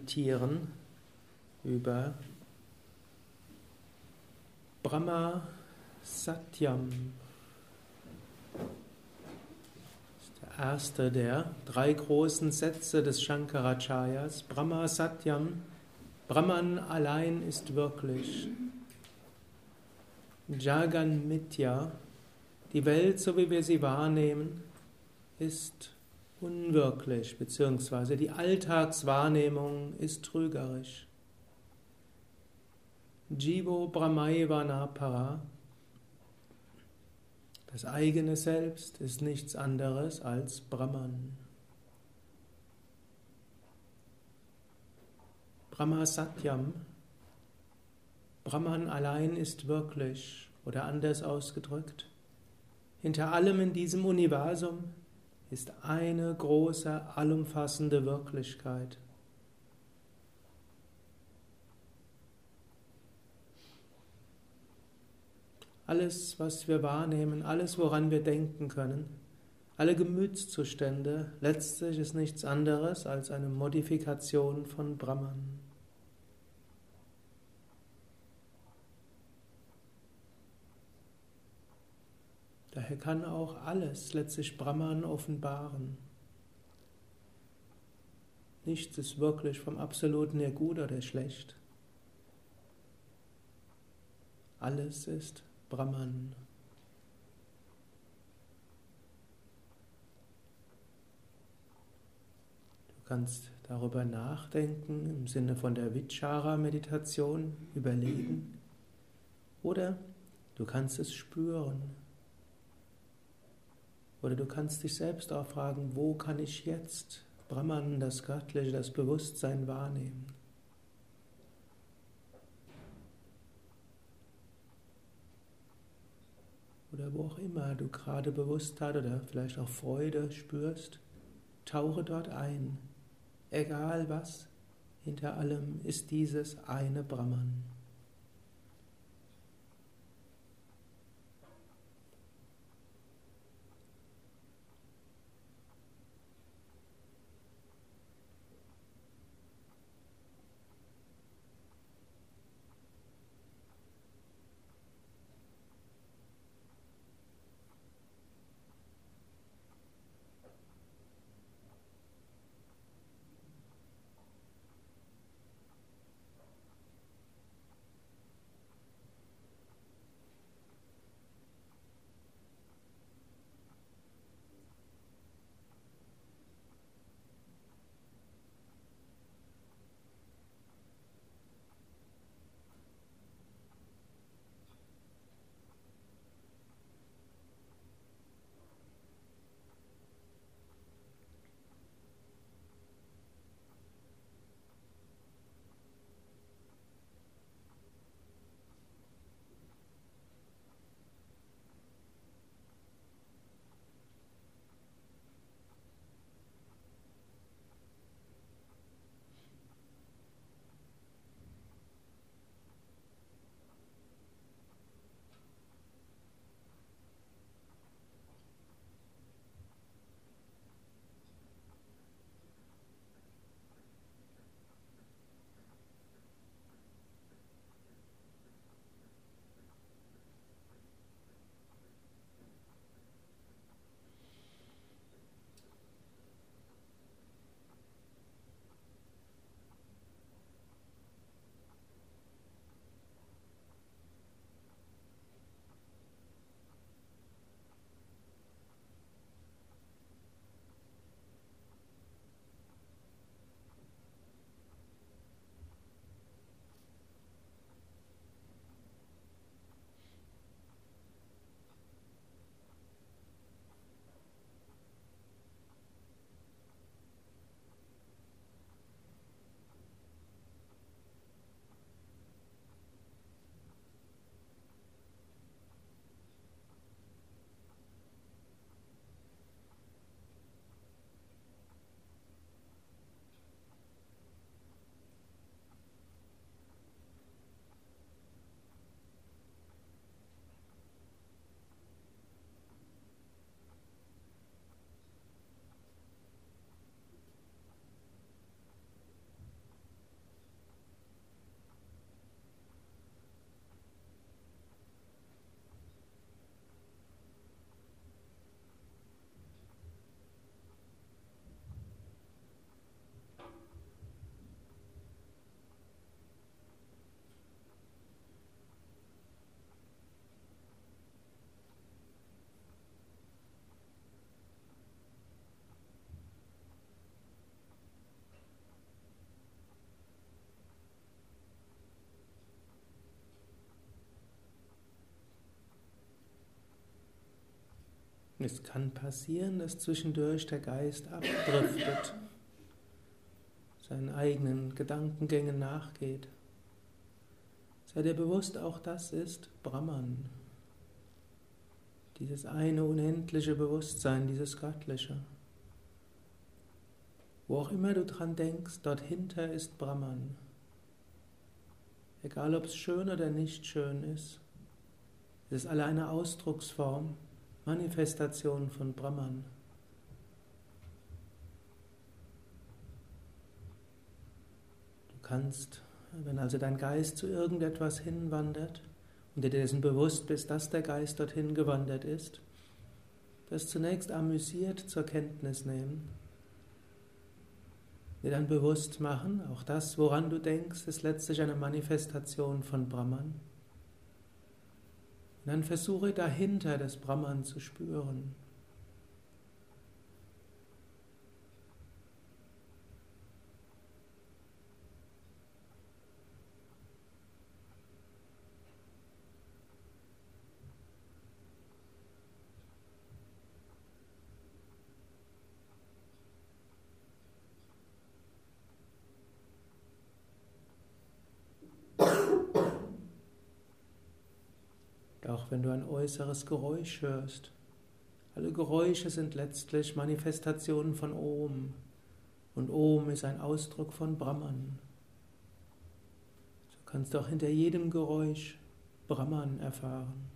meditieren über Brahma Satyam. Das ist der erste der drei großen Sätze des Shankaracharyas. Brahma Satyam. Brahman allein ist wirklich. Jagan Mitya. Die Welt, so wie wir sie wahrnehmen, ist unwirklich, beziehungsweise die Alltagswahrnehmung ist trügerisch. Jivo Brahmaivana Para. Das eigene Selbst ist nichts anderes als Brahman. Brahma Satyam. Brahman allein ist wirklich, oder anders ausgedrückt, hinter allem in diesem Universum ist eine große, allumfassende Wirklichkeit. Alles, was wir wahrnehmen, alles, woran wir denken können, alle Gemütszustände, letztlich ist nichts anderes als eine Modifikation von Brahman. Daher kann auch alles letztlich Brahman offenbaren. Nichts ist wirklich vom Absoluten her gut oder schlecht. Alles ist Brahman. Du kannst darüber nachdenken im Sinne von der Vichara-Meditation, überlegen. Oder du kannst es spüren. Oder du kannst dich selbst auch fragen, wo kann ich jetzt Brahman, das Göttliche, das Bewusstsein wahrnehmen? Oder wo auch immer du gerade Bewusstheit oder vielleicht auch Freude spürst, tauche dort ein. Egal was, hinter allem ist dieses eine Brahman. Es kann passieren, dass zwischendurch der Geist abdriftet, seinen eigenen Gedankengängen nachgeht. Sei dir bewusst, auch das ist Brahman. Dieses eine unendliche Bewusstsein, dieses Göttliche. Wo auch immer du dran denkst, dort hinter ist Brahman. Egal ob es schön oder nicht schön ist, es ist alle eine Ausdrucksform Manifestation von Brahman. Du kannst, wenn also dein Geist zu irgendetwas hinwandert und dir dessen bewusst bist, dass der Geist dorthin gewandert ist, das zunächst amüsiert zur Kenntnis nehmen, dir dann bewusst machen, auch das, woran du denkst, ist letztlich eine Manifestation von Brahman. Und dann versuche dahinter das Brahman zu spüren. Wenn du ein äußeres Geräusch hörst. Alle Geräusche sind letztlich Manifestationen von Om. Und Om ist ein Ausdruck von Brahman. So kannst du auch hinter jedem Geräusch Brahman erfahren.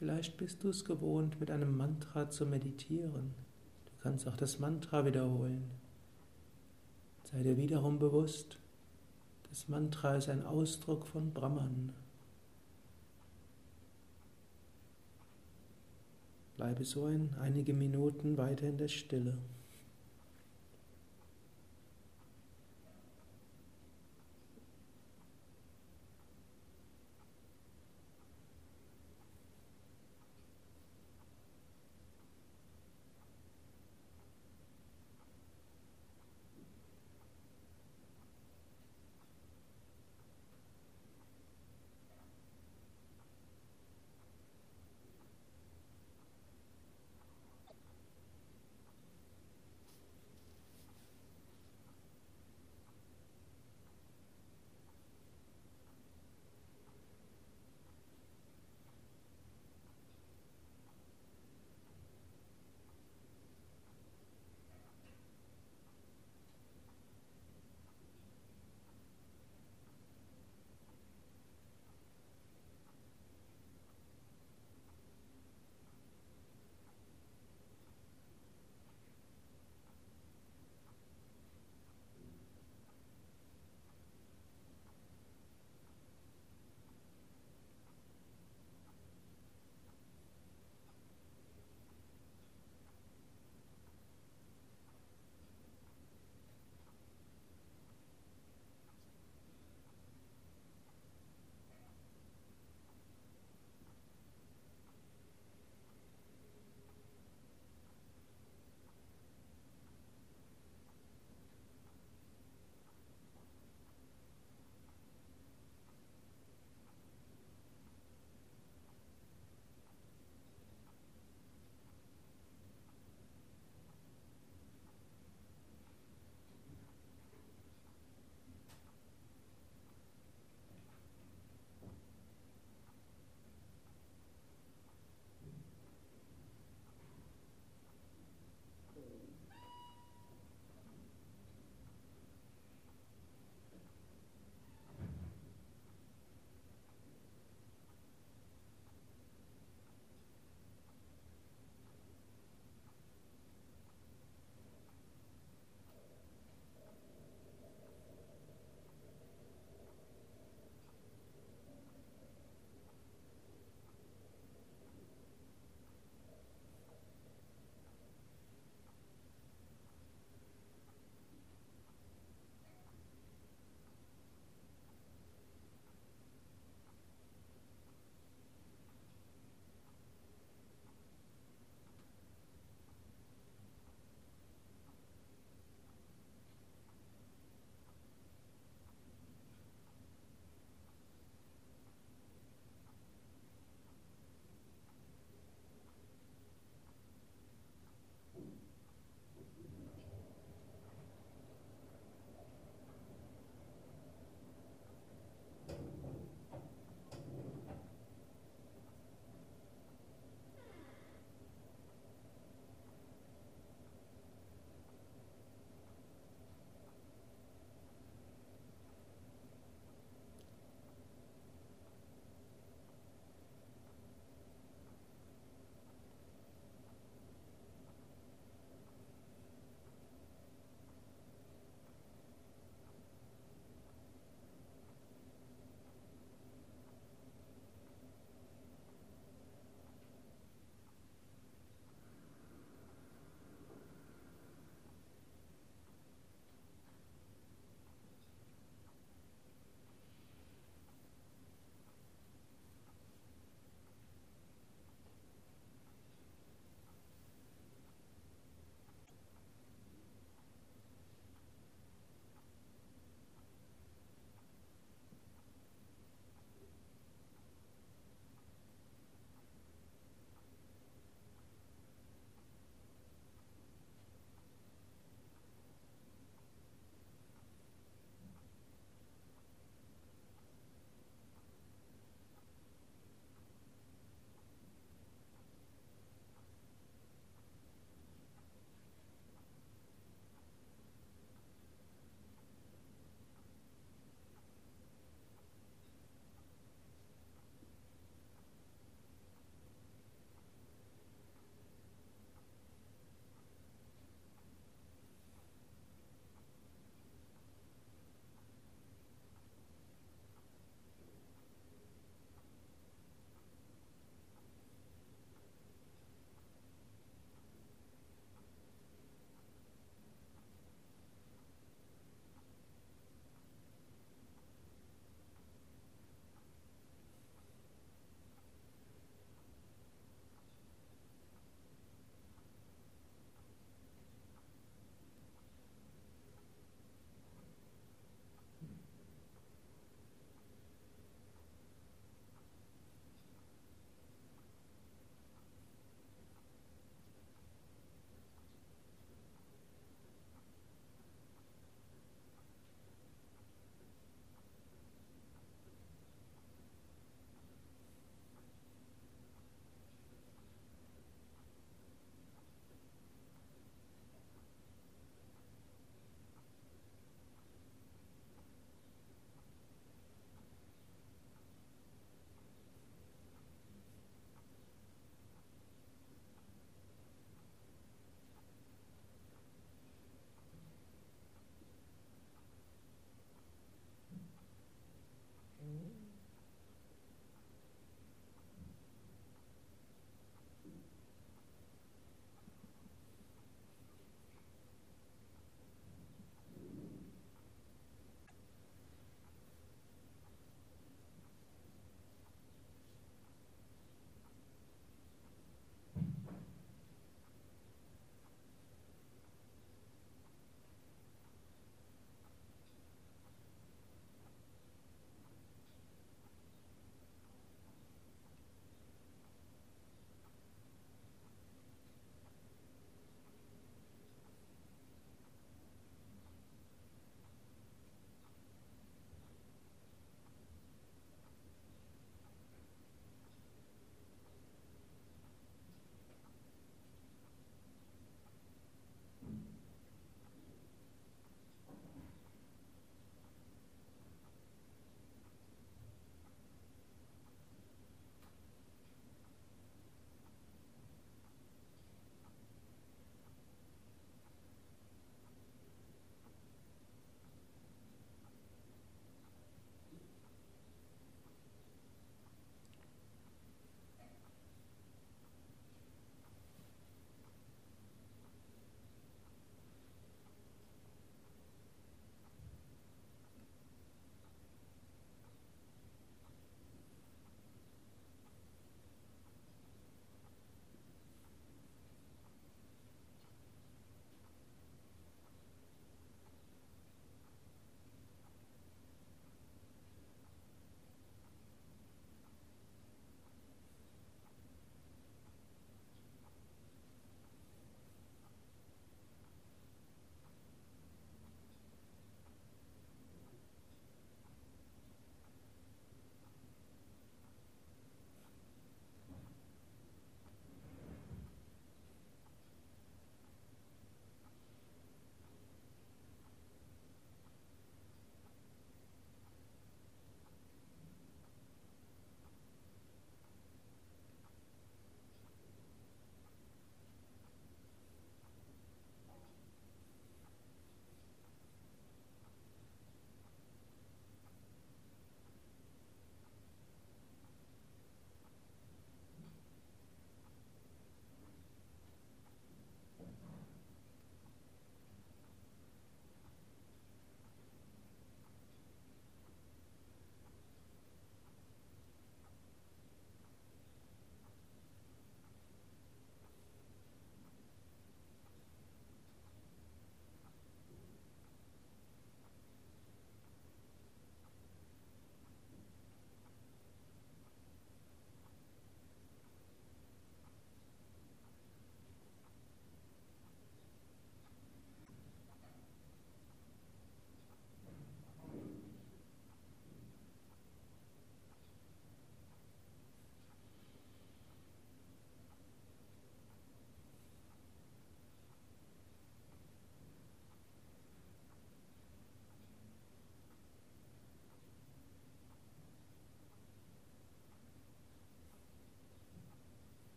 Vielleicht bist du es gewohnt, mit einem Mantra zu meditieren. Du kannst auch das Mantra wiederholen. Sei dir wiederum bewusst, das Mantra ist ein Ausdruck von Brahman. Bleibe so ein, einige Minuten weiter in der Stille.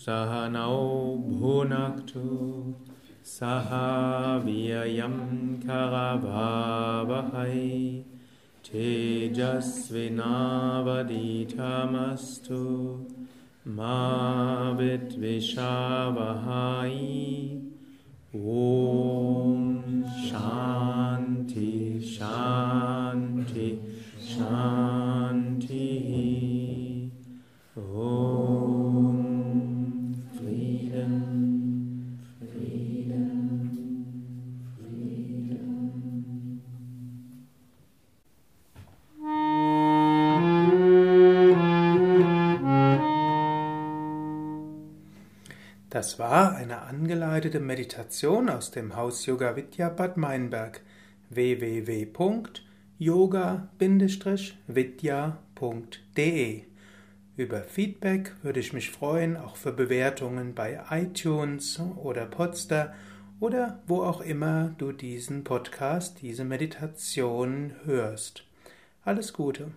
Sahanau Bhunaktu Sahaviyayam Karavavahai Tejasvinavaditamastu Ma Vidvishavahai Om Das war eine angeleitete Meditation aus dem Haus Yoga Vidya Bad Meinberg www.yoga-vidya.de Über Feedback würde ich mich freuen, auch für Bewertungen bei iTunes oder Podster oder wo auch immer du diesen Podcast, diese Meditation hörst. Alles Gute.